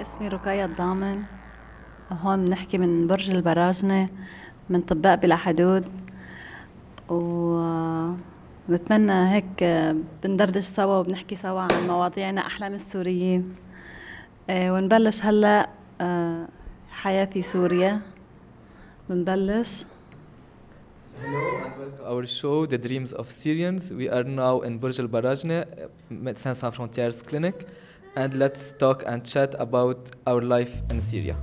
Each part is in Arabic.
اسمي رقية الضامن. هون بنحكي من برج البراجنة من طباق بلا حدود. و بتمنى هيك بندردش سوا وبنحكي سوا عن مواضيعنا أحلام السوريين. آه، ونبلش هلأ آه، حياة في سوريا. بنبلش. Our show, The Dreams of Syrians. We are now in Burj Al Barajne, Médecins Sans Frontières Clinic, and let's talk and chat about our life in Syria.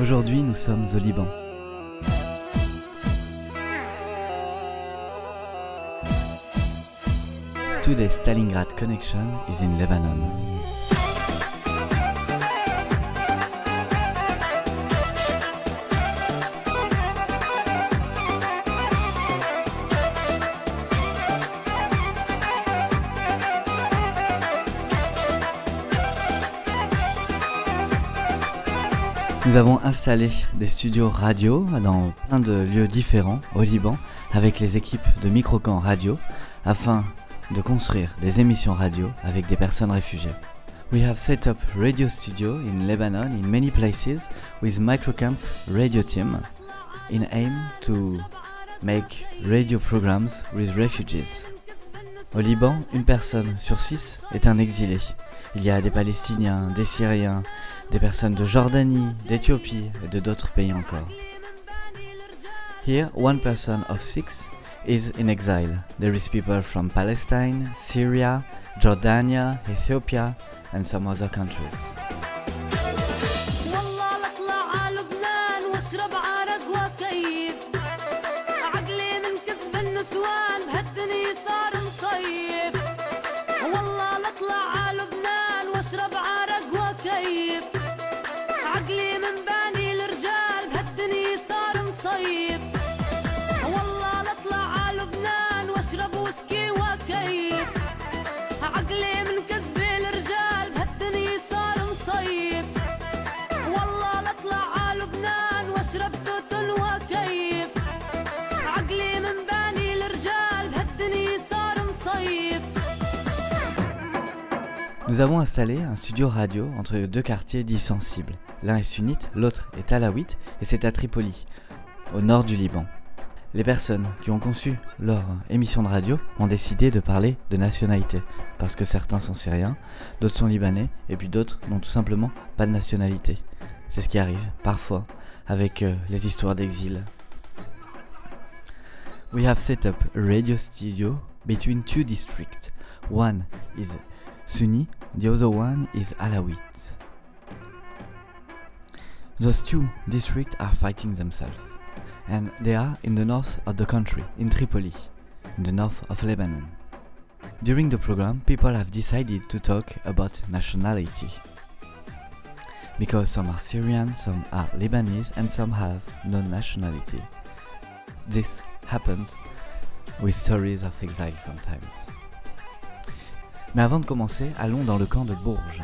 Aujourd'hui, nous sommes au Liban. Today's Stalingrad connection is in Lebanon. Nous avons installé des studios radio dans plein de lieux différents au Liban avec les équipes de Microcamp Radio afin de construire des émissions radio avec des personnes réfugiées. We have set up radio studio in Lebanon in many places with Microcamp radio team in aim to make radio programs with refugees. Au Liban, une personne sur six est un exilé. Il y a des Palestiniens, des Syriens, des personnes de Jordanie, d'Éthiopie et de d'autres pays encore. Here, one person of six is in exile. There is people from Palestine, Syria, Jordania, Ethiopia, and some other countries. Nous avons installé un studio radio entre deux quartiers dits sensibles. L'un est sunnite, l'autre est alawite, et c'est à Tripoli, au nord du Liban. Les personnes qui ont conçu leur émission de radio ont décidé de parler de nationalité, parce que certains sont syriens, d'autres sont libanais, et puis d'autres n'ont tout simplement pas de nationalité. C'est ce qui arrive, parfois, avec euh, les histoires d'exil. We have set up a radio studio between two districts. One is Sunni, the other one is Alawite. Those two districts are fighting themselves, and they are in the north of the country, in Tripoli. in the north of Lebanon. During the program, people have decided to talk about nationality. Because some are Syrian, some are Lebanese, and some have no nationality. This happens with stories of exile sometimes. Mais avant de commencer, allons dans le camp de Bourges.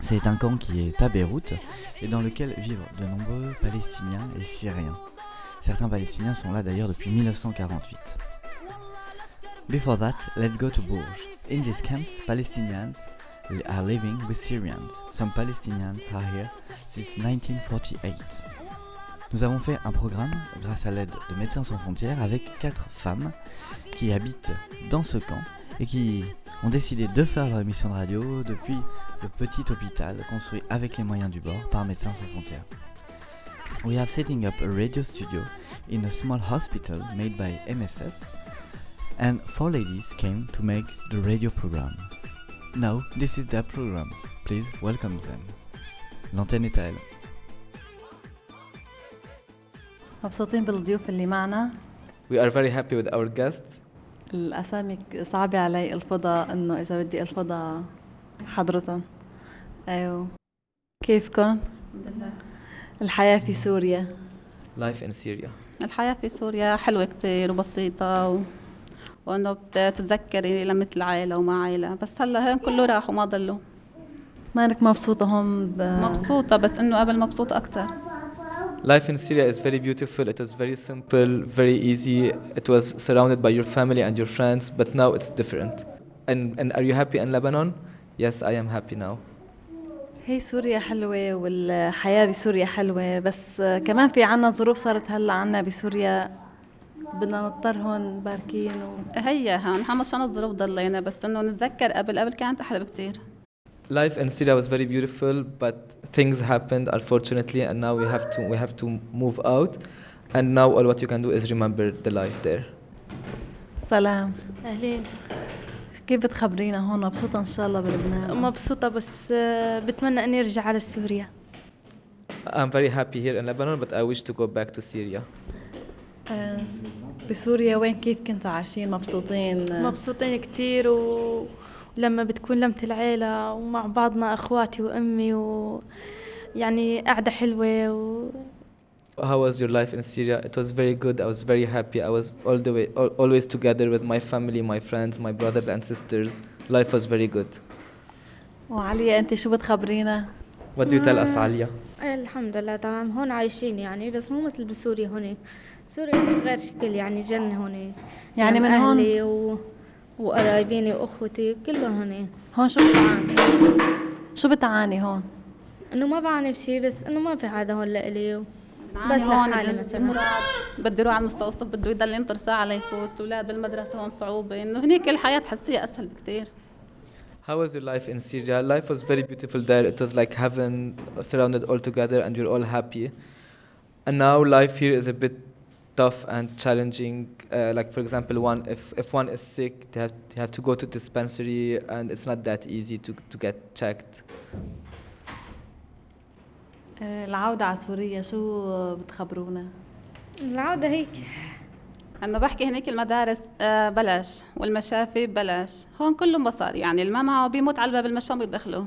C'est un camp qui est à Beyrouth et dans lequel vivent de nombreux Palestiniens et Syriens. Certains Palestiniens sont là d'ailleurs depuis 1948. Before that, let's go to Bourges. In these camps, Palestinians are living with Syrians. Some Palestinians are here since 1948. Nous avons fait un programme grâce à l'aide de Médecins sans frontières avec quatre femmes qui habitent dans ce camp et qui ont décidé de faire leur émission de radio depuis le petit hôpital construit avec les moyens du bord par Médecins sans frontières. We are setting up a radio studio in a small hospital made by MSF and four ladies came to make the radio program. Now, this is their program. Please welcome them. L'antenne est à elle. مبسوطين بالضيوف اللي معنا We are very happy with our guests. الأسامي ك- صعبة علي الفضاء إنه إذا بدي الفضاء حضرتهم أيوه. كيفكم؟ الحياة في سوريا. Life in Syria. الحياة في سوريا حلوة كتير وبسيطة و... وإنه بتتذكري لمة العائلة وما عائلة. بس هلأ هين كله راح وما ضلوا. مانك مبسوطة هون ب... مبسوطة بس إنه قبل مبسوطة أكتر. Life in Syria is very beautiful. It was very simple, very easy. It was surrounded by your family and your friends, but now it's different. And, and are you happy in Lebanon? Yes, I am happy now. هي سوريا حلوة والحياة بسوريا حلوة بس كمان في عنا ظروف صارت هلا عنا بسوريا بدنا نضطر هون باركين و... هي هون مشان الظروف ضلينا بس إنه نتذكر قبل قبل كانت أحلى بكتير Life in Syria was very beautiful, but things happened unfortunately, and now we have to we have to move out. And now all what you can do is remember the life there. سلام أهلين كيف بتخبرينا هون مبسوطة إن شاء الله بلبنان مبسوطة بس آه، بتمنى إني أرجع على سوريا I'm very happy here in Lebanon, but I wish to go back to Syria. آه، بسوريا وين كيف كنتوا عايشين مبسوطين مبسوطين كتير و... ولما بتكون لمة العيلة ومع بعضنا أخواتي وأمي و يعني قعدة حلوة و... How was your life in Syria? It was very good. I was very happy. I was all the way al- always together with my family, my friends, my brothers and sisters. Life was very good. وعليا انت شو بتخبرينا؟ What do you tell us, Alia? الحمد لله تمام هون عايشين يعني بس مو مثل بسوريا هون سوريا غير شكل يعني جنة هون يعني من هون- أهلي و... وقرايبيني وأخوتي كلهم هون هون شو بتعاني؟ شو بتعاني هون؟ إنه ما بعاني بشي بس إنه ما في عادة هون لإلي و... بس هون لحالي ال- مثلا بده يروح على المستوصف بده يضل ينطر ساعة ليفوت الأولاد بالمدرسة هون صعوبة إنه هنيك الحياة تحسيها أسهل بكتير How was your life in Syria? Life was very beautiful there. It was like heaven surrounded all together and we're all happy. And now life here is a bit tough and challenging. Uh, like for example, one if, if one is sick, they have, they have to go to dispensary and it's not that easy to, to get checked. آه، العودة على سوريا شو بتخبرونا؟ العودة هيك. أنا بحكي هنيك المدارس آه، بلاش. والمشافي بلاش. هون كله مصاري يعني اللي ما معه بيموت على الباب المشوم بيدخله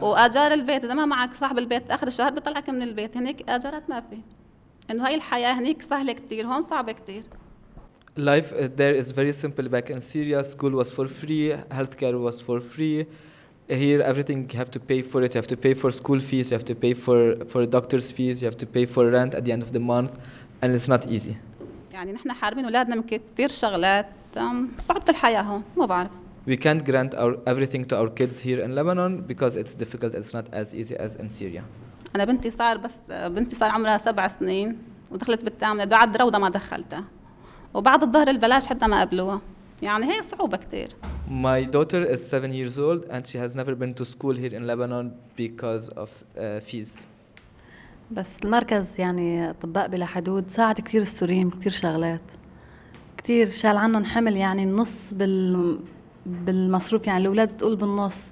وآجار البيت إذا ما معك صاحب البيت آخر الشهر بيطلعك من البيت. هنيك آجارات ما في. إنه هاي الحياة هنيك سهلة كتير هون صعبة كتير Life uh, there is very simple. Back in Syria, school was for free, healthcare was for free. Here, everything you have to pay for it. You have to pay for school fees. You have to pay for for doctor's fees. You have to pay for rent at the end of the month, and it's not easy. يعني نحن حارمين أولادنا من كتير شغلات صعبة الحياة هون ما بعرف We can't grant our everything to our kids here in Lebanon because it's difficult. It's not as easy as in Syria. أنا بنتي صار بس بنتي صار عمرها سبع سنين ودخلت بالثامنة بعد روضة ما دخلتها. وبعد الظهر البلاش حتى ما قبلوها. يعني هي صعوبة كتير. My daughter is seven years old and she has never been to school here in Lebanon because of uh, fees. بس المركز يعني أطباء بلا حدود ساعد كثير السوريين كثير شغلات. كثير شال عنهم حمل يعني النص بال بالمصروف يعني الأولاد بتقول بالنص.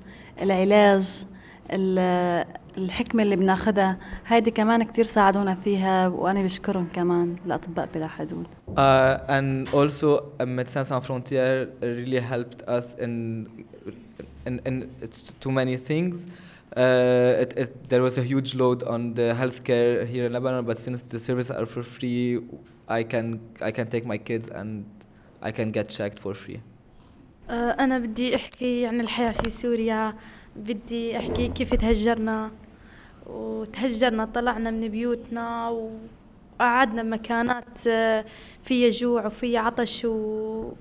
العلاج ال- الحكمة اللي بناخدها هيدي كمان كتير ساعدونا فيها وأنا بشكرهم كمان الأطباء بلا حدود Uh, and also, uh, Médecins Sans Frontières really helped us in, in, in it's too many things. Uh, it, it, there was a huge load on the healthcare here in Lebanon, but since the services are for free, I can I can take my kids and I can get checked for free. آه، أنا بدي أحكي عن الحياة في سوريا بدي أحكي كيف تهجرنا وتهجرنا طلعنا من بيوتنا وقعدنا بمكانات آه، فيها جوع وفيها عطش و...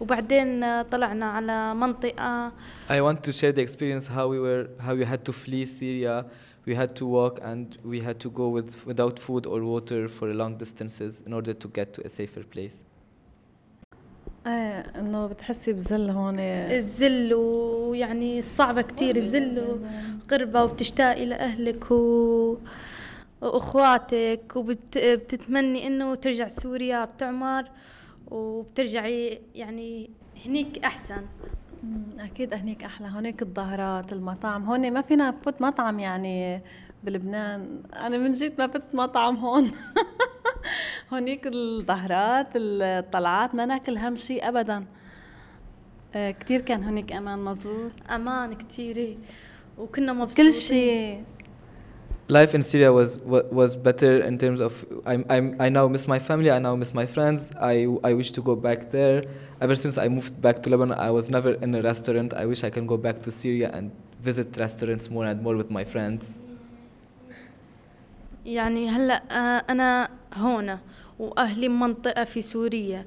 وبعدين آه، طلعنا على منطقة I want to share the experience how we were how we had to flee Syria. We had to walk and we had to go with without food or water for long distances in order to get to a safer place. إيه إنه بتحسي بذل هون. الذل ويعني صعبة كتير الذل وقربة وبتشتاقي لأهلك و... وأخواتك وبتتمني إنه ترجع سوريا بتعمر وبترجعي يعني هنيك أحسن. مم، أكيد هنيك أحلى. هونيك الظهرات المطاعم. هون ما فينا نفوت مطعم يعني بلبنان أنا من جيت ما فتت مطعم هون هونيك الظهرات الطلعات ما ناكل هم شيء ابدا آه، كتير كان هونيك أمان مزبوط أمان كتير وكنا مبسوطين كل شيء life in Syria was wa- was better in terms of I'm, I'm I now miss my family. I now miss my friends. I I wish to go back there. Ever since I moved back to Lebanon, I was never in a restaurant. I wish I can go back to Syria and visit restaurants more and more with my friends. يعني هلا آه، أنا هون وأهلي بمنطقه في سوريا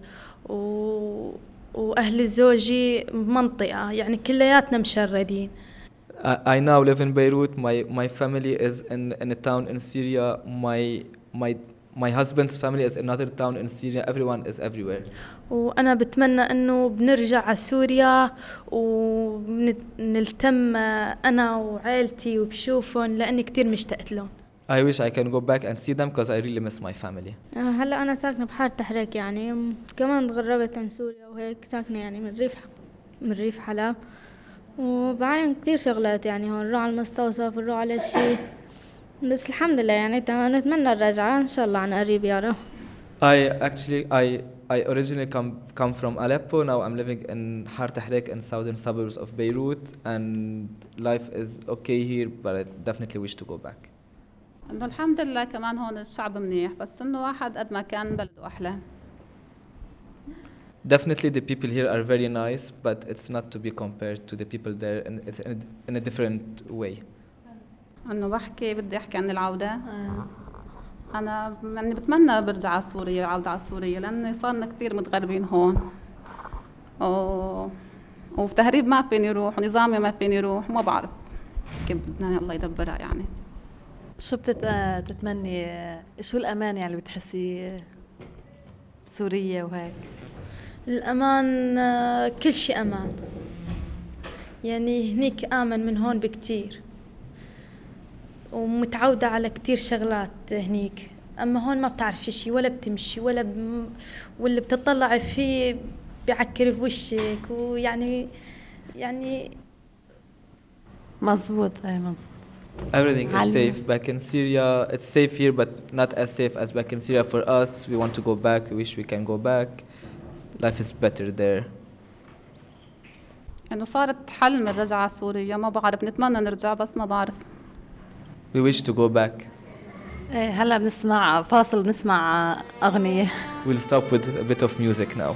و... وأهل زوجي بمنطقه يعني كلياتنا مشردين I, now live in Beirut. My my family is in, in a town in Syria. My my my husband's family is another town in Syria. Everyone is everywhere. وأنا بتمنى إنه بنرجع على سوريا ونلتم أنا وعائلتي وبشوفهم لأني كتير مشتقت لهم I wish I can go back and see them because I really miss my family. آه، هلا انا ساكنه بحاره تحريك يعني م- كمان تغربت عن سوريا وهيك ساكنه يعني من ريف من ريف حلب وبعاني من كثير شغلات يعني هون نروح على المستوصف نروح على شي بس الحمد لله يعني تمام نتمنى الرجعة إن شاء الله عن قريب يا رب I actually I I originally come come from Aleppo. Now I'm living in Har Tahrik in southern suburbs of Beirut, and life is okay here, but I definitely wish to go back. إنه الحمد لله كمان هون الشعب منيح بس إنه واحد قد ما كان بلده أحلى. Definitely, the people here are very nice, but it's not to be compared to the people there, and it's in a, in a different way. إنه بحكي بدي أحكي عن العودة. أنا يعني بتمنى برجع على سوريا العوده على سوريا لأن صارنا كثير متغربين هون. و... وفي تهريب ما فيني أروح ونظامي ما فيني أروح ما بعرف كيف بدنا الله يدبرها يعني. شو بتت... بتتمني شو الأمان يعني اللي بتحسي بسوريا وهيك؟ الأمان كل شيء أمان. يعني هنيك آمن من هون بكتير. ومتعودة على كتير شغلات هنيك. أما هون ما بتعرفي شي ولا بتمشي ولا ب... واللي بتطلعي فيه بيعكر في وشك ويعني يعني مزبوط أي مزبوط. Everything is علم. safe back in Syria. It's safe here, but not as safe as back in Syria for us. We want to go back. We wish we can go back. Life is better there. انه صارت حلم الرجعه على سوريا ما بعرف نتمنى نرجع بس ما بعرف We wish to go back. ايه هلا بنسمع فاصل بنسمع آه، اغنيه We'll stop with a bit of music now.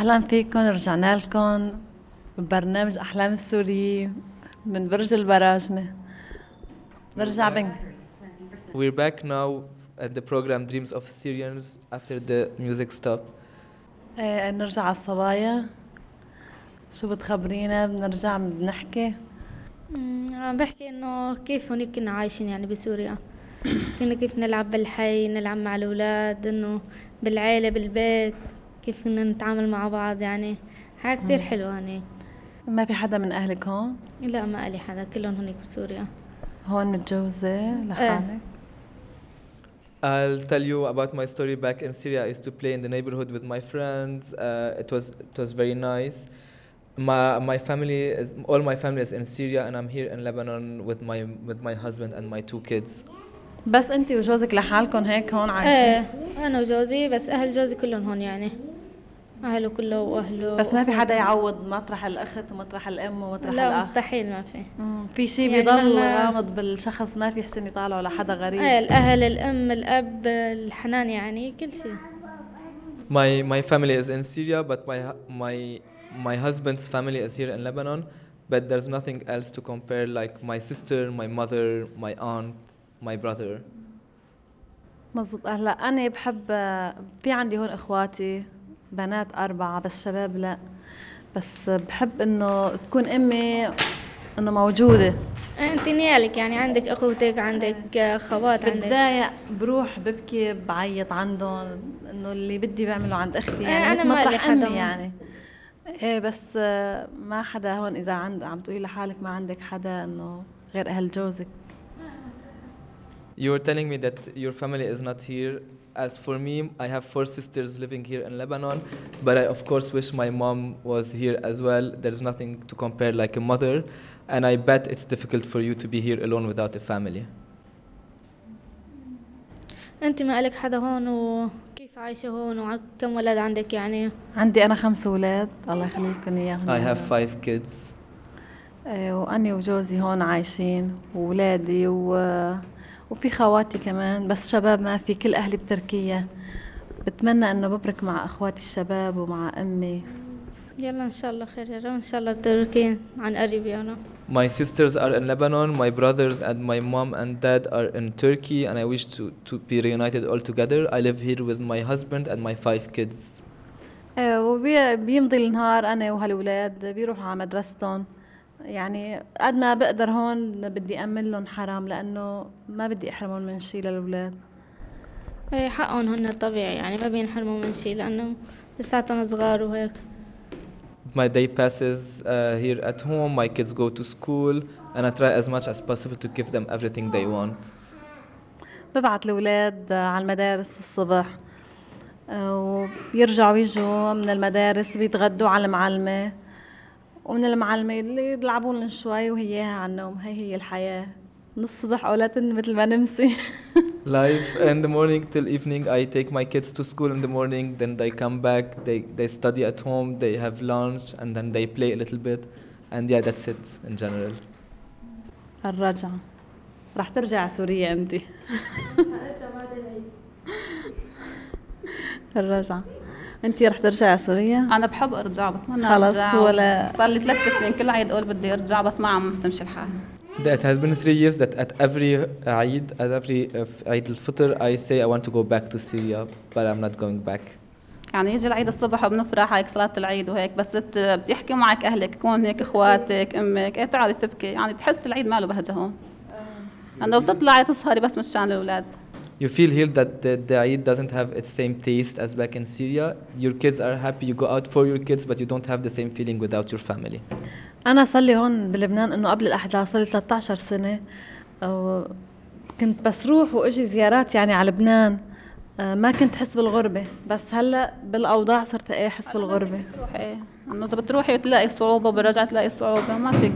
أهلا فيكم رجعنا لكم. ببرنامج أحلام السوريين من برج البراجنة. نرجع بن We're back now at the program Dreams of Syrians after the music stop. إيه نرجع على الصبايا. شو بتخبرينا؟ بنرجع بنحكي. عم بحكي إنه كيف هونيك كنا عايشين يعني بسوريا. كنا كيف نلعب بالحي نلعب مع الأولاد إنه بالعيلة بالبيت. كيف كنا نتعامل مع بعض يعني حاجة كتير. حلوة هونيك ما في حدا من اهلك هون لا ما قالي حدا كلهم هونيك بسوريا هون متجوزة لحالك I'll tell you about my story back in Syria. I used to play in the neighborhood with my friends. Uh, it was it was very nice. My my family is all my family is in Syria, and I'm here in Lebanon with my with my husband and my two kids. بس انت وجوزك لحالكم هيك هون عايشين؟ إيه أنا وجوزي بس أهل جوزي كلهم هون يعني. اهله كله واهله بس ما في حدا. يعوض مطرح الاخت ومطرح الأم ومطرح لا الأخ؟ مستحيل ما في. في شيء يعني بيضل غامض بالشخص ما في يحسن يطالعه لحدا غريب. إيه الأهل الأم الأب الحنان يعني كل شيء My my family is in Syria, but my my my husband's family is here in Lebanon. But there's nothing else to compare like my sister, my mother, my aunt, my brother. مزبوط. هلا أنا بحب في عندي هون إخواتي بنات أربعة بس شباب لا. بس بحب إنه تكون أمي إنه موجودة. أنت نيالك يعني عندك أخوتك عندك خوات عندك؟ بتضايق بروح ببكي بعيط عندهم إنه اللي بدي بعمله عند أختي يعني أنا مثل مالي مطرح حدا أمي ما- يعني. إيه بس آه، ما حدا هون إذا عند عم تقولي لحالك ما عندك حدا إنه غير أهل جوزك. You were telling me that your family is not here. As for me, I have four sisters living here in Lebanon, but I of course wish my mom was here as well. There's nothing to compare like a mother, and I bet it's difficult for you to be here alone without a family. انت ما لك حدا هون وكيف عايشة هون وكم ولد عندك يعني عندي انا خمس اولاد الله يخلي لكم اياهم I يا have رب. five kids. إيه، واني وجوزي هون عايشين واولادي و... وفي خواتي كمان بس شباب ما في كل أهلي بتركيا بتمنى إنه ببرك مع أخواتي الشباب ومع أمي يلا إن شاء الله خير يا رب إن شاء الله بتركين عن قريب يعني My sisters are in Lebanon, my brothers and my mom and dad are in Turkey, and I wish to, to be reunited all together. I live here with my husband and my five kids. إيه، وبيمضي النهار أنا وهالولاد بيروحوا على مدرستهم يعني قد ما بقدر هون بدي أمن لهم حرام لأنه ما بدي أحرمهم من شي للأولاد. إيه حقهم هن طبيعي يعني ما بينحرموا من شي لأنه لساتهم صغار وهيك. My day passes uh, here at home, my kids go to school, and I try as much as possible to give them everything they want. ببعت الأولاد على المدارس الصبح آه، وبيرجعوا يجوا من المدارس بيتغدوا على المعلمة. ومن المعلمة اللي يلعبوا لهم شوي وهيها على النوم هي هي الحياة نصبح أولادنا مثل ما نمسي Life in the morning till evening, I take my kids to school in the morning, then they come back, they, they study at home, they have lunch, and then they play a little bit. And yeah, that's it in general. الرجعة رح ترجع على سوريا أنت الرجعة أنت رح ترجعي على سوريا؟ أنا بحب أرجع بتمنى خلص أرجع. ولا- صار لي ثلاث سنين كل عيد أقول بدي أرجع بس ما عم تمشي الحال. It has been three years that at every Eid, at every Eid al-Fitr, I say I want to go back to Syria, but I'm not going back. يعني يجي العيد الصبح وبنفرح هيك صلاة العيد وهيك بس ت- بيحكوا معك أهلك يكون هيك إخواتك أمك إيه تقعدي تبكي؟ يعني تحس العيد ما له بهجة هون. أنه بتطلعي تسهري بس مشان الأولاد. You feel here that the, the Eid doesn't have its same taste as back in Syria. Your kids are happy, you go out for your kids, but you don't have the same feeling without your family. أنا صار لي هون بلبنان إنه قبل الأحداث صار لي 13 سنة و- كنت بس روح وأجي زيارات يعني على لبنان آه، ما كنت أحس بالغربة بس هلا بالأوضاع صرت إيه أحس بالغربة بتروحي إيه إنه إذا بتروحي وتلاقي صعوبة وبرجع تلاقي صعوبة ما فيك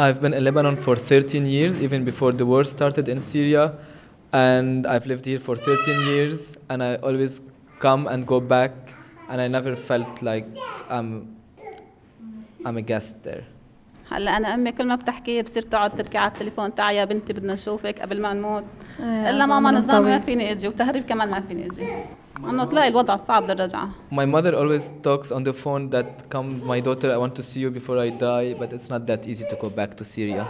I've been in Lebanon for 13 years, even before the war started in Syria. And I've lived here for 13 years, and I always come and go back, and I never felt like I'm, I'm a guest there. هلا أنا أمي كل ما بتحكي بصير تقعد تبكي على التليفون تعي يا بنتي بدنا نشوفك قبل ما نموت إيه، إلا ماما عمرهم نظام ما طويل. فيني أجي وتهريب كمان ما فيني أجي إنه تلاقي الوضع صعب للرجعة My mother always talks on the phone that, come, my daughter, I want to see you before I die, but it's not that easy to go back to Syria.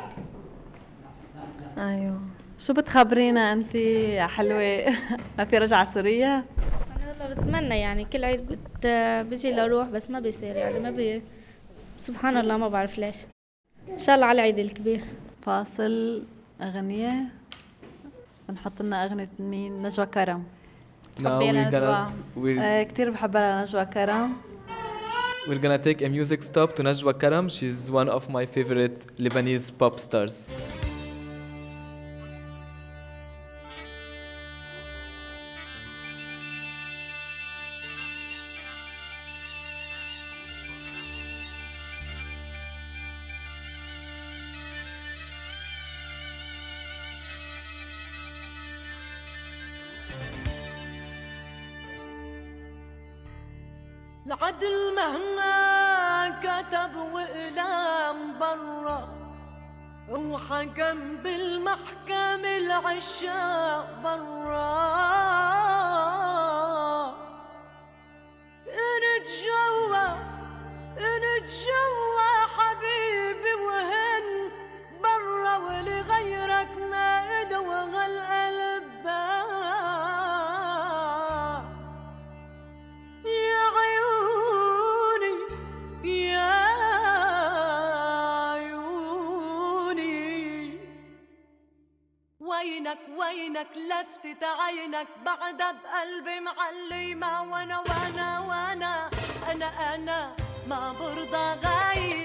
أيوه شو بتخبرينا أنت يا حلوة ما في رجعة سوريا؟ أنا والله بتمنى يعني كل عيد بت... بجي لأروح بس ما بيصير يعني ما بي سبحان الله ما بعرف ليش إن شاء الله على العيد الكبير فاصل أغنية بنحط لنا أغنية مين؟ نجوى كرم gonna, we're, آه كتير بحبها نجوى كرم we're gonna take a music stop to Najwa Karam. She's one of my favorite Lebanese pop stars. العدل مهما كتب وإقلام برا. وحكم بالمحكم العشاق برا. عينك بعدها بقلبي معلمة وأنا وأنا وأنا. أنا أنا ما برضى غيرك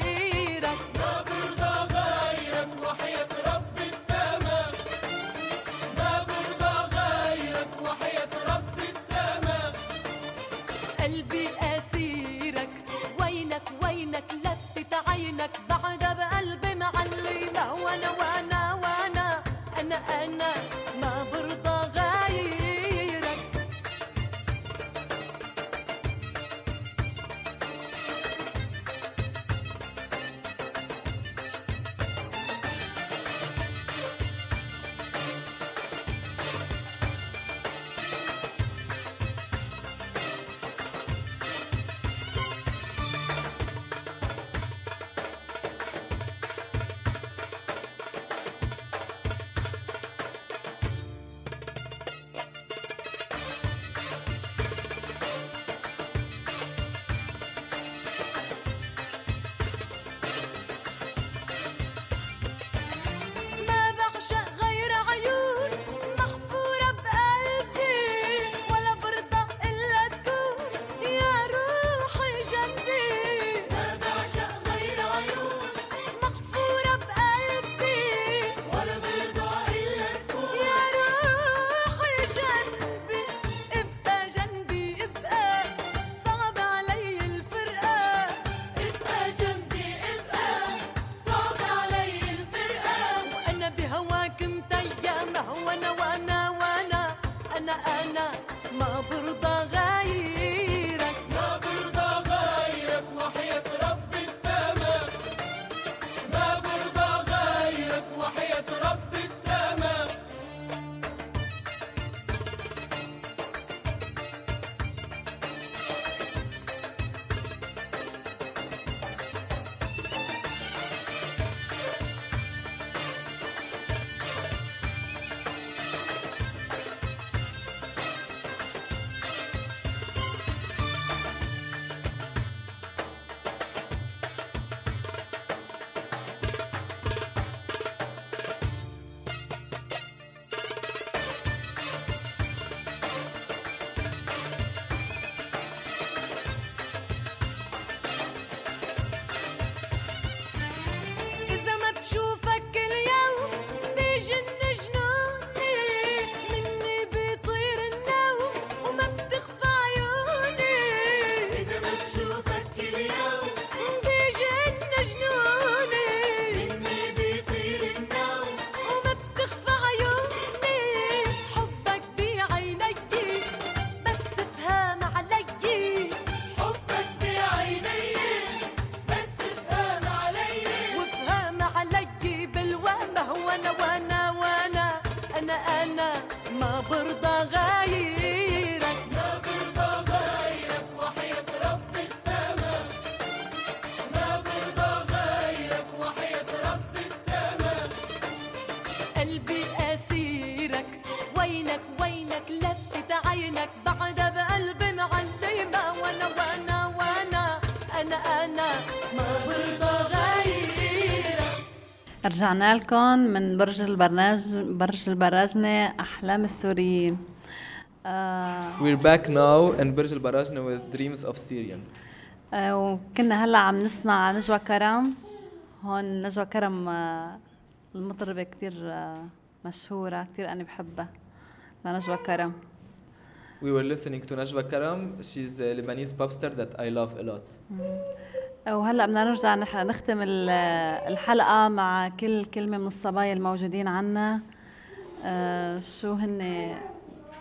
رجعنا لكم من برج البرناج برج البراجنة أحلام السوريين آه We're back now in Al Barajna with Dreams of Syrians. آه وكنا هلا عم نسمع نجوى كرم هون نجوى كرم آه المطربة كتير آه مشهورة كتير أنا بحبها لنجوى كرم We were listening to Najwa Karam. She's a Lebanese pop star that I love a lot. وهلا بدنا نرجع نح- نختم ال- الحلقة مع كل كلمة من الصبايا الموجودين عنا. آه شو هن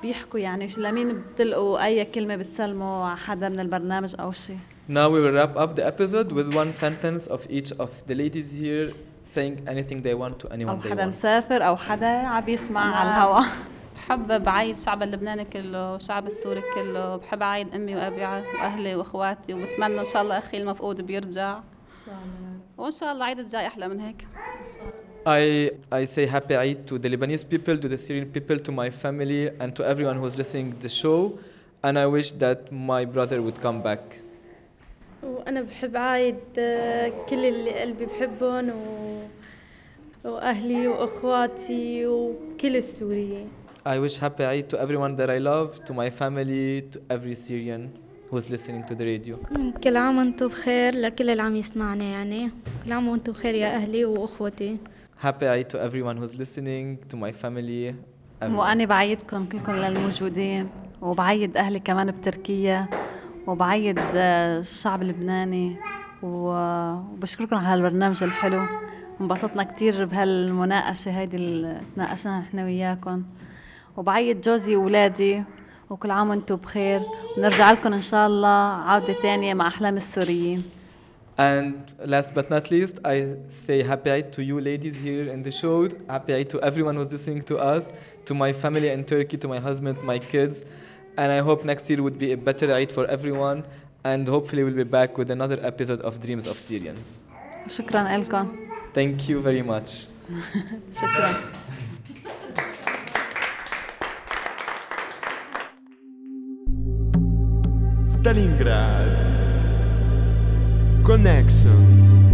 بيحكوا يعني؟ شو- لمين بتلقوا أي كلمة بتسلموا على حدا من البرنامج أو شيء Now we will wrap up the episode with one sentence of each of the ladies here saying anything they want to anyone أو they حدا want. مسافر أو حدا عم يسمع على الهوا. بحب بعيد شعب اللبناني كله وشعب السوري كله بحب أعيد أمي وأبي وأهلي وأخواتي وبتمنى إن شاء الله أخي المفقود بيرجع وإن شاء الله العيد الجاي أحلى من هيك I, I say happy Eid to the Lebanese people, to the Syrian people, to my family, and to everyone who's listening to the show. And I wish that my brother would come back. وأنا بحب عايد آه، كل اللي قلبي بحبهم و... وأهلي وأخواتي وكل السوريين I wish happy Eid to everyone that I love, to my family, to every Syrian. who's listening to the radio. كل عام وأنتم بخير لكل اللي عم يسمعنا يعني كل عام وأنتم بخير يا أهلي وأخوتي Happy Eid to everyone who's listening, to my family. everyone. وأنا بعيدكم كلكم للموجودين وبعيد أهلي كمان بتركيا وبعيد آه، الشعب اللبناني و- وبشكركم على هالبرنامج الحلو انبسطنا كتير بهالمناقشة هيدي اللي تناقشنا نحن وياكم وبعيد جوزي وولادي وكل عام وأنتم بخير ونرجع لكم ان شاء الله عودة تانية مع احلام السوريين And last but not least, I say happy Eid to you ladies here in the show. Happy Eid to everyone who's listening to us, to my family in Turkey, to my husband, my kids. And I hope next year would be a better Eid for everyone. And hopefully we'll be back with another episode of Dreams of Syrians. شكرا لكم Thank you very much. شكرا Stalingrad. Connection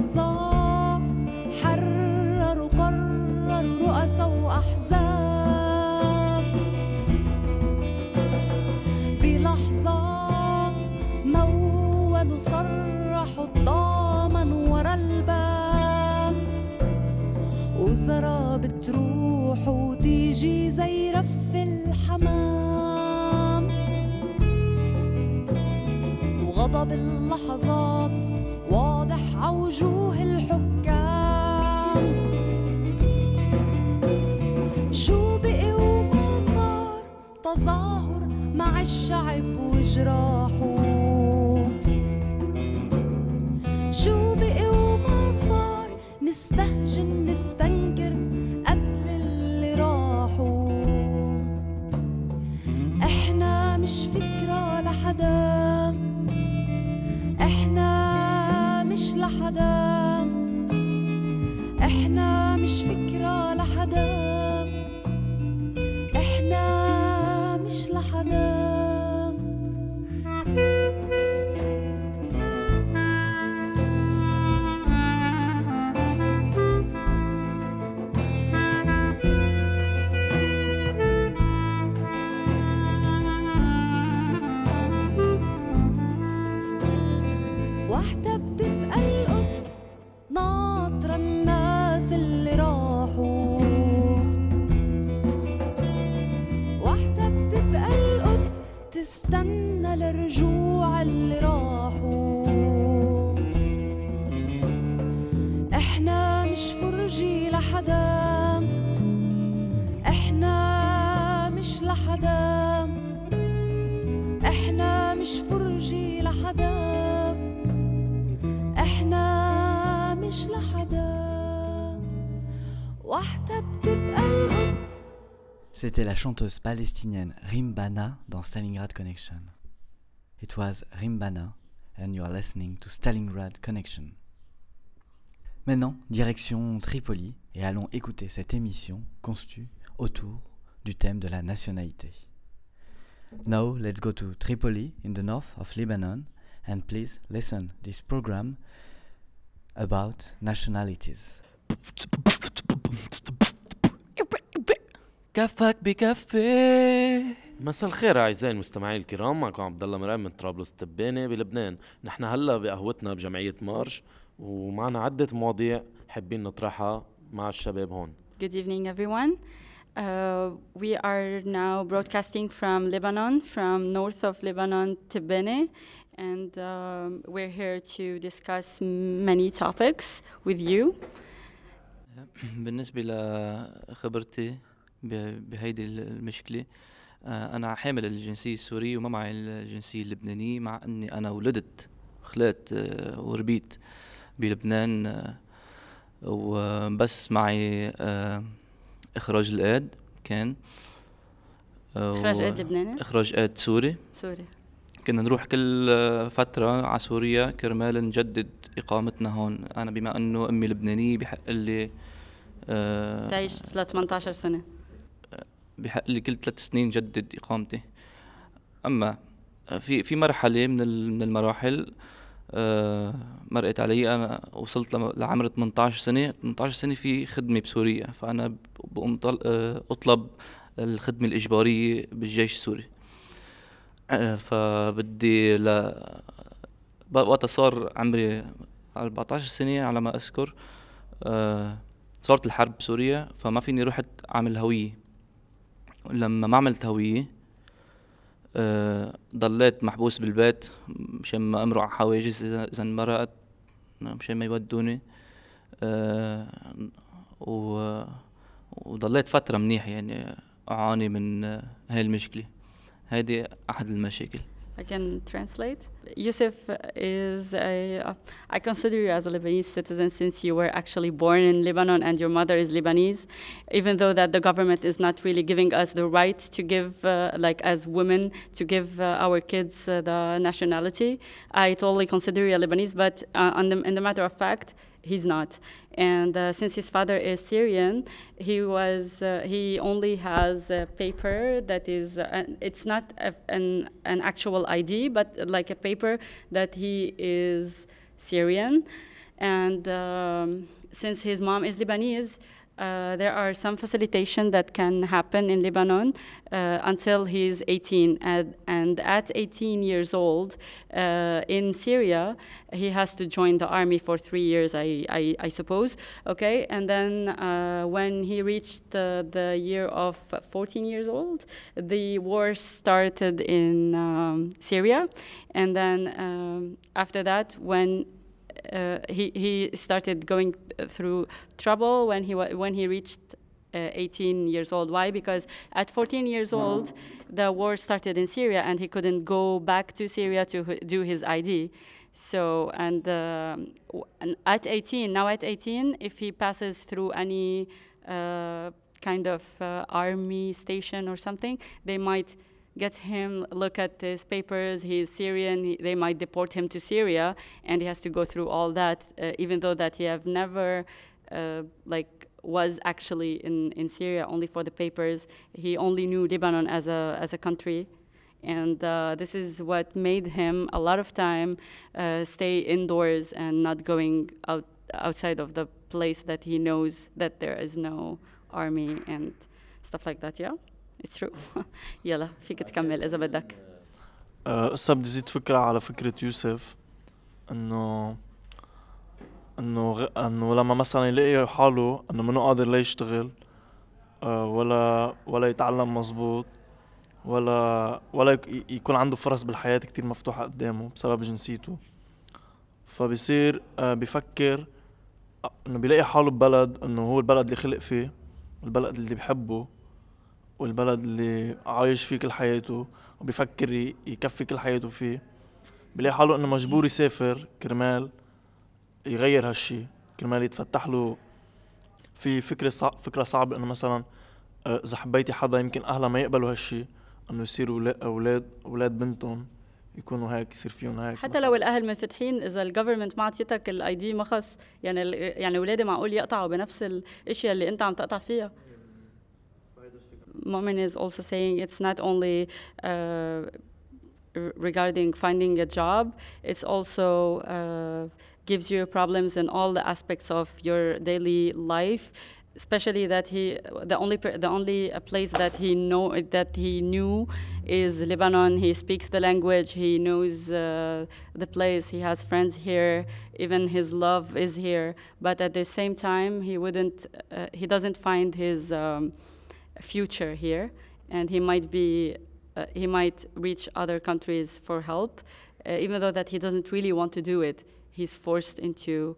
So la chanteuse palestinienne Rimbana dans Stalingrad Connection. It was Rimbana, and you are listening to Stalingrad Connection. Maintenant, direction Tripoli, et allons écouter cette émission conçue autour du thème de la nationalité. Now, let's go to Tripoli in the north of Lebanon, and please listen this program about nationalities. كفك بكفي مساء الخير أعزائي المستمعين الكرام معكم عبد الله مرام من طرابلس التبانه بلبنان نحن هلا بقهوتنا بجمعية مارش ومعنا عدة مواضيع حابين نطرحها مع الشباب هون Good evening, everyone. Uh, we are now broadcasting from Lebanon, from north of Lebanon, Tibene, and um, we're here to discuss many topics with you. بالنسبة لخبرتي بهيدي المشكلة. آه، أنا حامل الجنسية السورية وما معي الجنسية اللبنانية مع أني أنا ولدت خلقت آه، وربيت بلبنان آه، وبس معي إخراج القيد كان إخراج و- قيد لبناني؟ إخراج قيد سوري. سوري. كنا نروح كل فترة على سوريا كرمال نجدد إقامتنا هون. أنا بما أنه أمي لبنانية بحق لي آه، تعيش ل 18 سنة. بحق لي كل ثلاث سنين جدد إقامتي. أما في في مرحلة من من المراحل آه، مرقت علي أنا وصلت لعمر 18 سنة. 18 سنة في خدمة بسوريا فأنا ب- بقوم آه، أطلب الخدمة الإجبارية بالجيش السوري. آه، فبدي ل وقتها صار عمري 14 سنة على ما أذكر. آه، صارت الحرب بسوريا فما فيني رحت أعمل هوية. لما ما عملت هوية آه، ضليت محبوس بالبيت مشان ما امرق على حواجز اذا انمرقت مشان ما يودوني آه، و وضليت فترة منيحة يعني أعاني من هاي المشكلة. هيدي أحد المشاكل. I can translate. Yusuf is a, I consider you as a Lebanese citizen since you were actually born in Lebanon and your mother is Lebanese, even though that the government is not really giving us the right to give, uh, like as women, to give uh, our kids uh, the nationality. I totally consider you a Lebanese, but uh, the, in the matter of fact, he's not. And uh, since his father is Syrian, he was uh, he only has a paper that is uh, it's not a, an an actual ID, but like a paper that he is Syrian. And um, since his mom is Lebanese, uh, there are some facilitation that can happen in Lebanon uh, until he's 18. And, and at 18 years old, uh, in Syria, he has to join the army for three years, I, I, I suppose. Okay, and then uh, when he reached the year of 14 years old, the war started in um, Syria. And then um, after that, when uh, he he started going through trouble when he wa- when he reached uh, 18 years old. Why? Because at 14 years old, the war started in Syria, and he couldn't go back to Syria to h- do his ID. So and, um, w- and at 18, now at 18, if he passes through any uh, kind of uh, army station or something, they might get him look at his papers he's syrian he, they might deport him to syria and he has to go through all that uh, even though that he have never uh, like was actually in, in syria only for the papers. He only knew lebanon as a as a country. And uh, this is what made him a lot of time uh, stay indoors and not going out outside of the place that he knows that there is no army and stuff like that yeah true. يلا فيك تكمل إذا بدك. آه، هسه بدي زيد فكرة على فكرة يوسف انه إنه. انه لما مثلا يلاقي حاله إنه منو قادر لا يشتغل آه، ولا ولا يتعلم مزبوط ولا ولا يك- يكون عنده فرص بالحياة كتير مفتوحة قدامه بسبب جنسيته. فبصير آه، بفكر إنه بيلاقي حاله ببلد إنه هو البلد اللي خلق فيه البلد اللي بحبه والبلد اللي عايش فيه كل حياته وبيفكر يكفي كل حياته فيه بلاقي حاله إنه مجبور يسافر كرمال يغير هالشي كرمال يتفتح له في فكرة صع... فكرة صعبة إنه مثلا آه، إذا حبيتي حدا يمكن أهلها ما يقبلوا هالشي إنه يصيروا ولا- أولاد أولاد بنتهم يكونوا هيك يصير فيهم هيك حتى لو الأهل منفتحين إذا الجفرمنت ما عطيتك الاي دي ما خص يعني يعني أولادي معقول يقطعوا بنفس الإشياء اللي أنت عم تقطع فيها. Momin is also saying it's not only uh, regarding finding a job, it's also uh, gives you problems in all the aspects of your daily life. Especially that he, the only the only uh, place that he know that he knew is Lebanon. He speaks the language. He knows uh, the place. He has friends here. Even his love is here. But at the same time, he wouldn't. Uh, he doesn't find his. Um, future here, and he might be uh, he might reach other countries for help, uh, even though that he doesn't really want to do it. He's forced into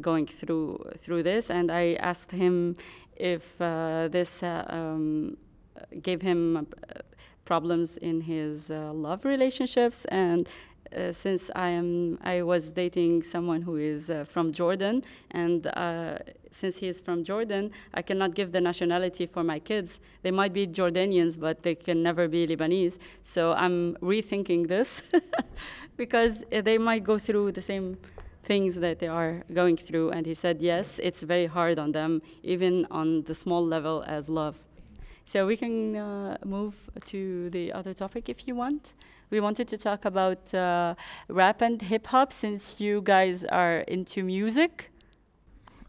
going through through this, and I asked him if uh, this uh, um, gave him uh, problems in his uh, love relationships and. Since I am, I was dating someone who is from Jordan, and since he is from Jordan, I cannot give the nationality for my kids. They might be Jordanians, but they can never be Lebanese. So I'm rethinking this because they might go through the same things that they are going through. And he said, yes, it's very hard on them, even on the small level as love. So we can uh, move to the other topic if you want. We wanted to talk about uh, rap and hip hop since you guys are into music.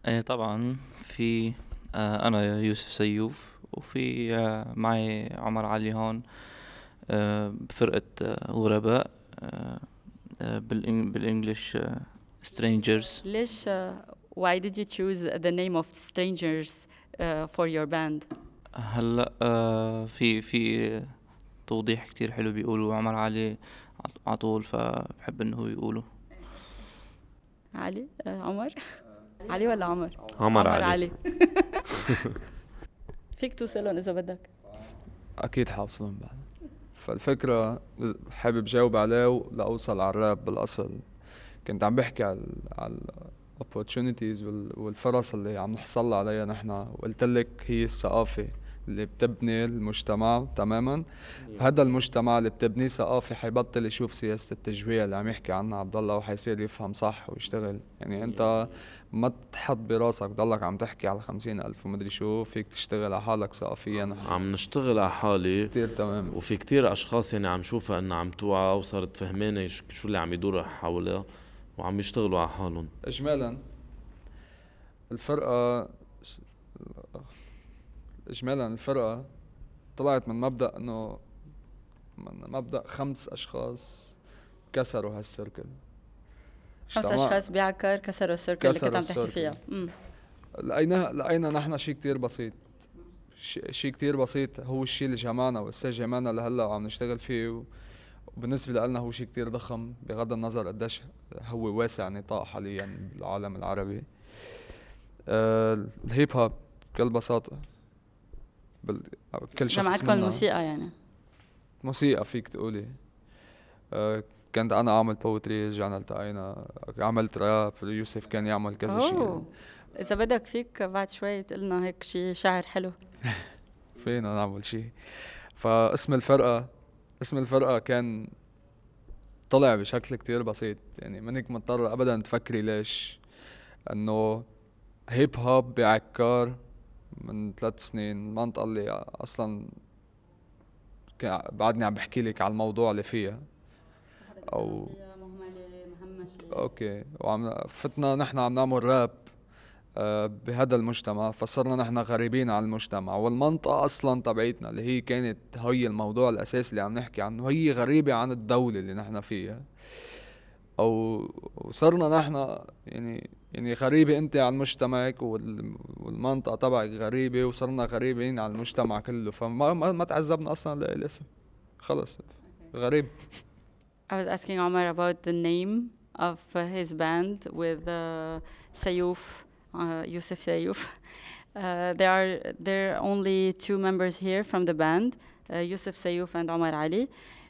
إيه طبعا في آه أنا يوسف سيوف وفي آه معي عمر علي هون آه بفرقة آه غرباء آه آه بالإن- بالانجلش strangers. ليش uh, why did you choose the name of strangers uh, for your band? هلأ آه في في توضيح كتير حلو بيقولوا عمر علي عط- عطول فبحب إنه هو يقوله علي uh, عمر؟ علي ولا عمر؟ عمر عمر علي. علي. فيك توصلهم إذا بدك. أكيد حوصلهم بعد. فالفكرة حابب جاوب عليه لأوصل على الراب بالأصل. كنت عم بحكي على على opportunities وال- والفرص اللي عم نحصل عليها نحن. وقلت لك هي الثقافة اللي بتبني المجتمع تماما. هذا المجتمع اللي بتبنيه ثقافة حيبطل يشوف سياسة التجويع اللي عم يحكي عنها عبد الله وحيصير يفهم صح ويشتغل. يعني أنت ما تحط براسك. ضلك عم تحكي على خمسين ألف ومدري شو فيك تشتغل على حالك ثقافيا عم نشتغل على حالي. كتير تمام. وفي كتير أشخاص يعني عم شوفها انها عم توعى وصارت فهمانة ش- شو اللي عم يدور حولها وعم يشتغلوا على حالهم. اجمالا الفرقة اجمالا الفرقة طلعت من مبدأ إنه من مبدأ خمس أشخاص كسروا هالسيركل خمس أشخاص بعكر كسروا السيركل اللي كنت عم تحكي. فيها. لقينا لقينا نحن شيء كتير بسيط. شيء شي كتير بسيط هو الشيء اللي جمعنا والسي جمعنا لهلأ وعم نشتغل فيه و- وبالنسبة لنا هو شيء كتير ضخم بغض النظر قديش هو واسع نطاق حاليا بالعالم العربي. آه الهيب هوب بكل بساطة بال... كل شخص جمعتكم الموسيقى يعني. موسيقى فيك تقولي. آه كنت أنا أعمل بوتري رجعنا التقينا عملت راب يوسف كان يعمل كذا شيء. أوه. إذا بدك فيك بعد شوي تقلنا هيك شي شعر حلو. فينا نعمل شيء؟ فاسم الفرقة اسم الفرقة كان طلع بشكل كتير بسيط. يعني منك مضطر ابدا تفكري ليش؟ إنه هيب هوب بعكار من ثلاث سنين. المنطقة اللي أصلا بعدني عم بحكي لك على الموضوع اللي فيها. أو أوكي. وعم فتنا نحن عم نعمل راب آه، بهذا المجتمع فصرنا نحن غريبين عن المجتمع. والمنطقة أصلا تبعيتنا اللي هي كانت هي الموضوع الأساسي اللي عم نحكي عنه هي غريبة عن الدولة اللي نحن فيها. أو وصرنا نحن يعني يعني غريبة أنت عن مجتمعك وال- والمنطقة تبعك غريبة وصرنا غريبين عن المجتمع كله. فما ما, ما تعذبنا أصلا نلاقي الاسم خلص. غريب. I was asking Omar about the name of uh, his band with uh, Sayouf, uh, Yusuf Sayouf. Uh, there are there are only two members here from the band, uh, Yusuf Sayouf and Omar Ali.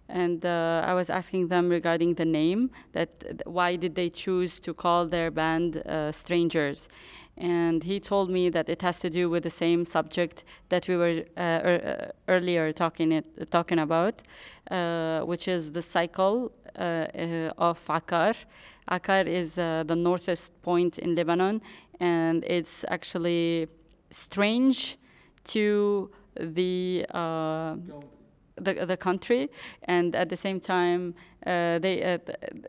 And uh, I was asking them regarding the name, that th- why did they choose to call their band uh, Strangers? And he told me that it has to do with the same subject that we were er, earlier talking it, talking about, which is the cycle uh, uh, of Akkar. Akkar is uh, the northest point in Lebanon, and it's actually strange to the uh, the, the country, and at the same time, uh, they uh,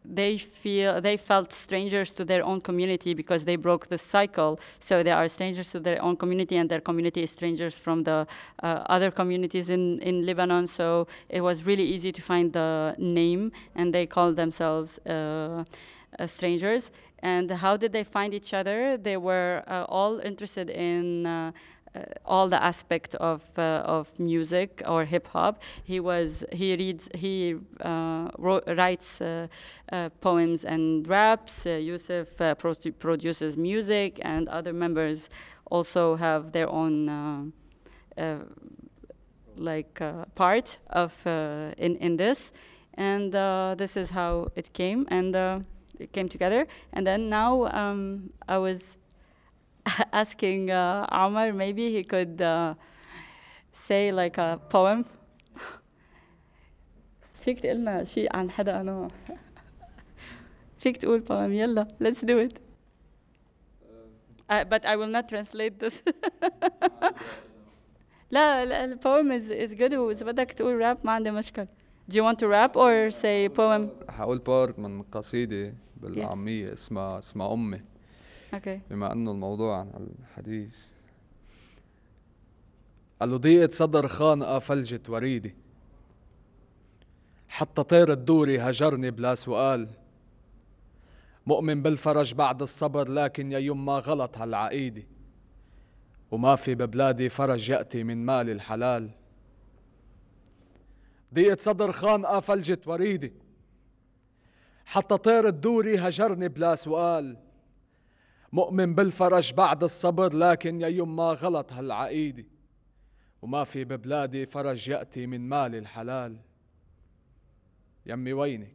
they feel they felt strangers to their own community because they broke the cycle. So they are strangers to their own community, and their community is strangers from the uh, other communities in in Lebanon. So it was really easy to find the name, and they called themselves. Uh, uh, strangers and how did they find each other they were uh, all interested in uh, all the aspect of uh, of music or hip hop. He was he reads he uh, wrote, writes uh, uh, poems and raps. Uh, Yusuf produ- produces music, and other members also have their own. Like part of in in this, and this is how it came, and it came together. And then now um, I was asking uh, Amar maybe he could uh, say like a poem. فيك تقلنا شيء عن حدا أنا فيك تقول poem يلا let's do it. Uh, but I will not translate this. لا لا ال poem is, is good وإذا بدك تقول rap ما عندي مشكل. Do you want to rap or say poem? حقول بارت من قصيدة بالعامية اسمها اسمها أمي Okay. بما أنه الموضوع عن الحديث. قال له ضيقة صدر خانقة فلجت وريدي حتى طير الدوري هجرني بلا سؤال. مؤمن بالفرج بعد الصبر لكن يا يما غلط هالعقيدة وما في ببلادي فرج يأتي من مال الحلال. ضيقة صدر خانقة فلجت وريدي حتى طير الدوري هجرني بلا سؤال. مؤمن بالفرج بعد الصبر لكن يا يما غلط هالعقيدة وما في ببلادي فرج يأتي من مال الحلال. يمي وينك؟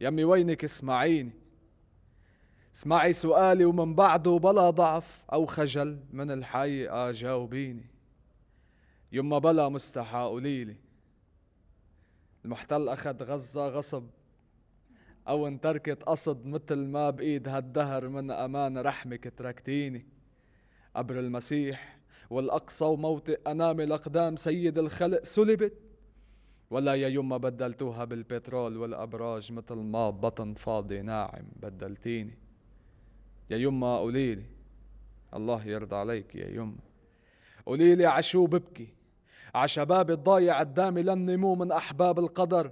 يمي وينك اسمعيني. اسمعي سؤالي ومن بعده بلا ضعف أو خجل من الحقيقة جاوبيني يما بلا مستحى قوليلي المحتل أخد غزة غصب. أو انتركت قصد متل ما بإيد هالدهر من أمان رحمك تركتيني. قبر المسيح والأقصى وموطئ أنام الأقدام سيد الخلق سلبت. ولا يا يما بدلتوها بالبترول والأبراج متل ما بطن فاضي ناعم بدلتيني. يا يما قوليلي الله يرضى عليك يا يما قوليلي عشو ببكي عشباب الضايع قدامي للنمو من أحباب القدر.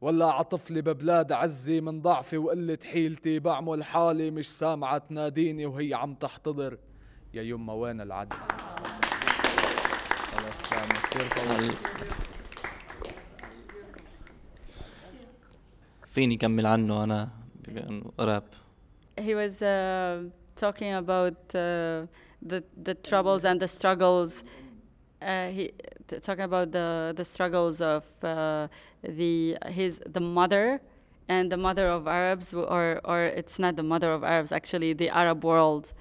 ولا عطفلي ببلاد عزي من ضعفي وقلة حيلتي. بعمل حالي مش سامعة تناديني وهي عم تحتضر. يا يما وين العدل؟ الله يسلمك كثير طويل. فيني كمل عنه انه راب. He was uh, talking about uh, the the troubles and the struggles. Uh, he t- talking about the the struggles of uh, the his the mother and the mother of Arabs, or or it's not the mother of Arabs actually the Arab world,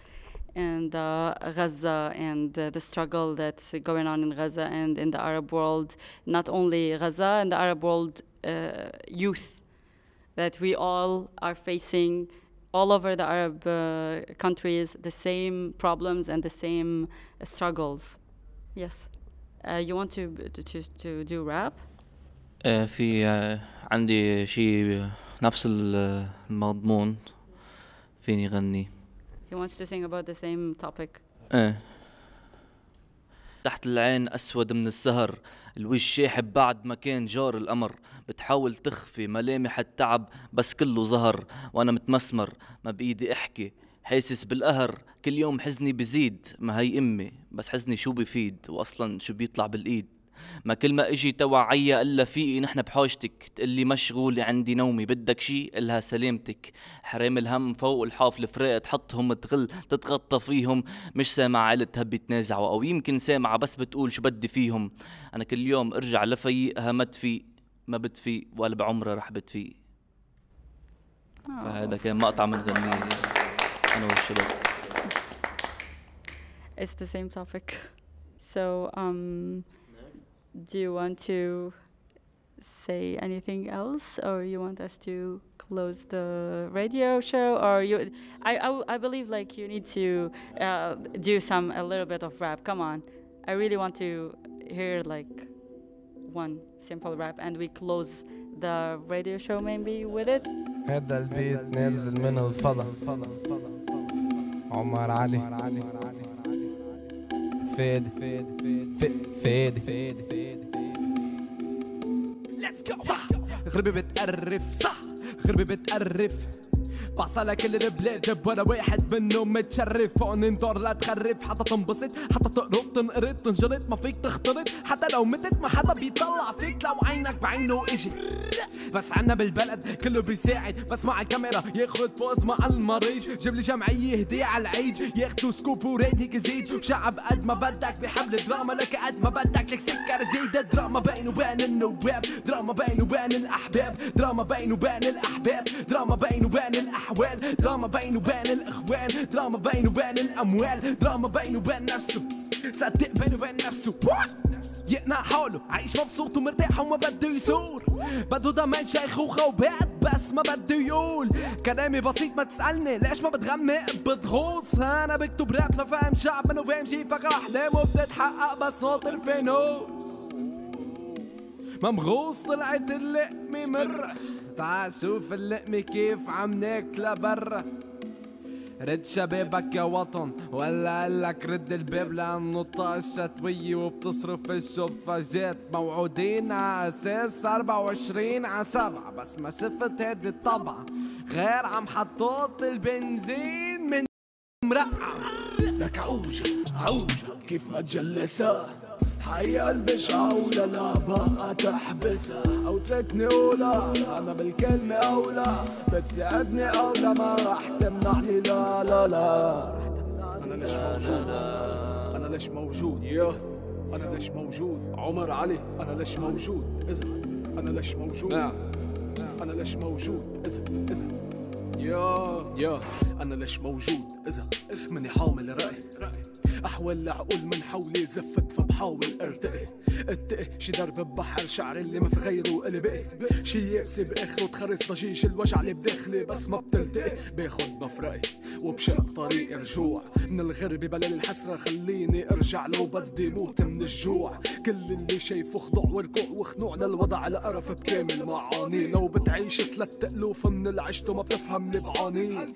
and uh, Gaza and uh, the struggle that's going on in Gaza and in the Arab world. Not only Gaza and the Arab world uh, youth that we all are facing all over the Arab uh, countries the same problems and the same struggles. Yes. Uh, you want to, to to do rap? آه، في آه، عندي شيء نفس ال- المضمون فيني غني He wants to sing about the same topic. إيه تحت العين أسود من السهر الوجه شاحب بعد ما كان جار القمر بتحاول تخفي ملامح التعب بس كله ظهر وأنا متمسمر ما بإيدي أحكي حاسس بالقهر كل يوم حزني بزيد. ما هي أمي بس حزني شو بفيد وأصلا شو بيطلع بالإيد. ما كل ما إجي توا عيا إلا فيقي نحن بحاجتك. تقلي مشغولة عندي نومي بدك شي؟ إلها سلامتك. حرام الهم فوق الحاف الفراق تحطهم تغل تتغطى فيهم. مش سامع عيلة تنازعوا أو يمكن سامعة بس بتقول شو بدي فيهم. أنا كل يوم أرجع لفيقها ما تفيق ما بتفيق ولا بعمرها رح بتفيق فهذا كان مقطع من غنية. انا والشباب It's the same topic. So, um, do you want to say anything else, or you want us to close the radio show, or you? I I, I believe like you need to uh, do some a little bit of rap. Come on, I really want to hear like one simple rap, and we close the radio show maybe with it. هذا البيت نازل من الفضا عمر علي. فادي فادي فادي let's go صح. غربي بتقرف. صح. غربي بتقرف. بعصى لكل البلاد ولا واحد منهم متشرف. فوق ننطر لا تخرف حتى تنبسط. حتى تقرب تنقرض تنجلط. ما فيك تختلط. حتى لو متت ما حدا بيطلع فيك. لو عينك بعينه أجي بس عنا بالبلد كله بيساعد. بس مع الكاميرا ياخد pose مع المريض جيب لي جمعية هدية على العيد. ياخدوا scoop و rating يزيد وشعب قد ما بدك بحب الدراما. لك قد ما بدك لك سكر زيد دراما بين وبين النواب. دراما بين وبين الأحباب. دراما بين وبين الأحباب. دراما بين وبين الأحوال. دراما بين وبين الاخوان دراما بين وبين الأموال. دراما بين وبين نفسه. صدق بينه وبين نفسه. يقنع حاله عايش مبسوط ومرتاح وما بده يثور بده ضمان شيخوخة وبعد بس ما بده يقول. كلامي بسيط ما تسألني. ليش ما بتغمق بتغوص. أنا بكتب راب لفهم شعب منه فاهم شي. فكر احلامه بتتحقق؟ بس صوت الفانوس. ما مغوص طلعت اللقمة مرة. تعال شوف اللقمة كيف عم ناكلها برا. رد شبابك يا وطن ولا قالك رد الباب لأنه الطاقة الشتوية وبتصرف الشفاجات موعودين على أساس 24 على 7 بس ما شفت هيدي الطبعة غير عم حطوط البنزين من مرقع لك عوجة عوجة كيف ما تجلسها. حي البشعة ولا لا بقى تحبسها. أو تركني أولى أنا بالكلمة أولى. بتساعدني أولى ما راح تمنعني. لا لا لا. أنا ليش موجود؟ أنا ليش موجود؟ يا. أنا ليش موجود؟ عمر علي أنا ليش موجود؟ إذا. أنا ليش موجود؟ أنا ليش موجود؟ إذا إذا. يا يا أنا ليش موجود؟ إذا ماني حامل رأي. أحوال العقول من حولي زفت فبحاول ارتقي اتقي شي درب ببحر شعري اللي ما في غيره اللي بقي شي يابسي باخره تخرس ضجيج الوجع اللي بداخلي بس ما بتلتقي باخد مفرقي وبشق طريق رجوع. من الغربة بلال الحسرة خليني أرجع. لو بدي موت من الجوع كل اللي شايفه خضوع وركوع وخنوع للوضع القرف بكامل معاني لو بتعيش ثلاث الوف من العشت وما بتفهم اللي بعانيه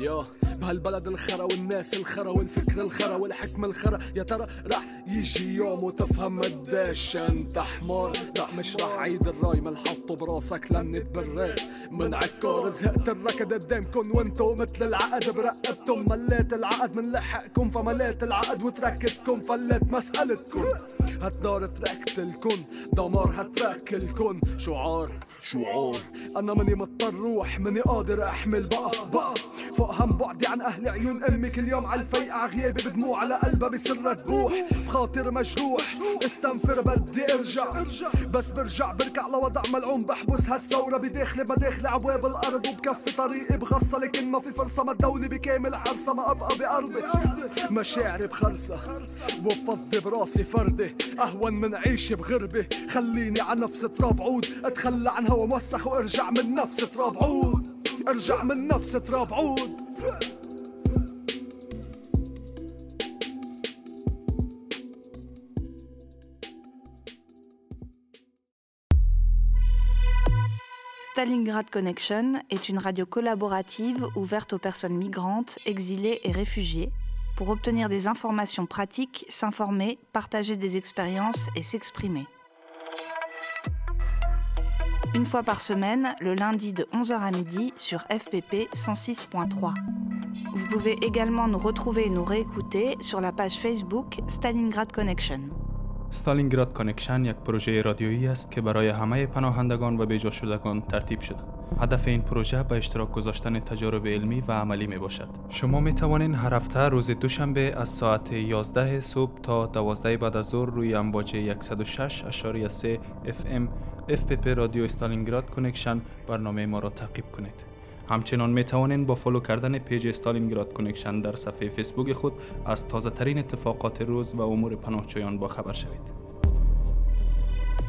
يا بهالبلد الخرا والناس الخرا والفكر الخرا والحكم الخرا. يا ترى رح يجي يوم وتفهم قديش انت حمار. لا مش رح عيد الراي من حطه براسك لاني تبريت من عكار زهقت الركض قدامكن وانتو مثل العقد برقبتم مليت العقد من لحقكم فمليت العقد وتركتكم. فلت مسألتكم هالدار تركت الكن دمار هترك الكن شعار شعار. أنا ماني مضطر روح ماني قادر أحمل بقى بقى. فوق هم بعدي عن أهل عيون أمي كل يوم على الفيقة. غيابي بدموع على قلبها بسرها تبوح بخاطر مجروح. استنفر بدي أرجع. بس برجع بركع لوضع ملعون. بحبس هالثورة بداخلي بداخلي عبواب الأرض. وبكفي طريقي بغصة. لكن ما في فرصة ما الدولة بكامل حرصة. ما أبقى بأرضي. مشاعري بخلصة. وبفضي براسي فردي. أهون من عيش بغربة خليني على نفس تراب عود. أتخلى عن هوا موسخ وأرجع من نفس تراب عود. ارجع من نفس تراب عود Stalingrad Connection est une radio collaborative ouverte aux personnes migrantes, exilées et réfugiées pour obtenir des informations pratiques, s'informer, partager des expériences et s'exprimer. Une fois par semaine, le lundi de 11h à midi sur FPP 106.3. Vous pouvez également nous retrouver et nous réécouter sur la page Facebook Stalingrad Connection. ستالینگراد کانکشن یک پروژه رادیویی است که برای همه پناهندگان و بیجا شدگان ترتیب شده. هدف این پروژه به اشتراک گذاشتن تجارب علمی و عملی می باشد. شما می توانید هر هفته روز دوشنبه از ساعت 11 صبح تا 12 بعد از ظهر روی امواج 106.3 FM FPP رادیو استالینگراد کانکشن برنامه ما را تعقیب کنید. همچنان می توانید با فالو کردن پیج استالینگراد کانکشن در صفحه فیسبوک خود از تازه ترین اتفاقات روز و امور پناهجویان با خبر شوید.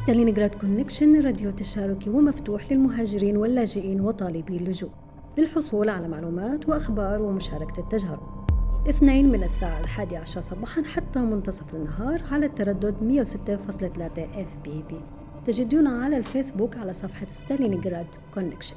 Stalingrad Connection راديو تشاركي ومفتوح للمهاجرين واللاجئين وطالبي اللجوء. للحصول على معلومات وأخبار ومشاركة التجارب اثنين من الساعة الحادية عشر صباحا حتى منتصف النهار على التردد 106.3 FPP تجدونا على الفيسبوك على صفحة ستالينغراد كونكشن.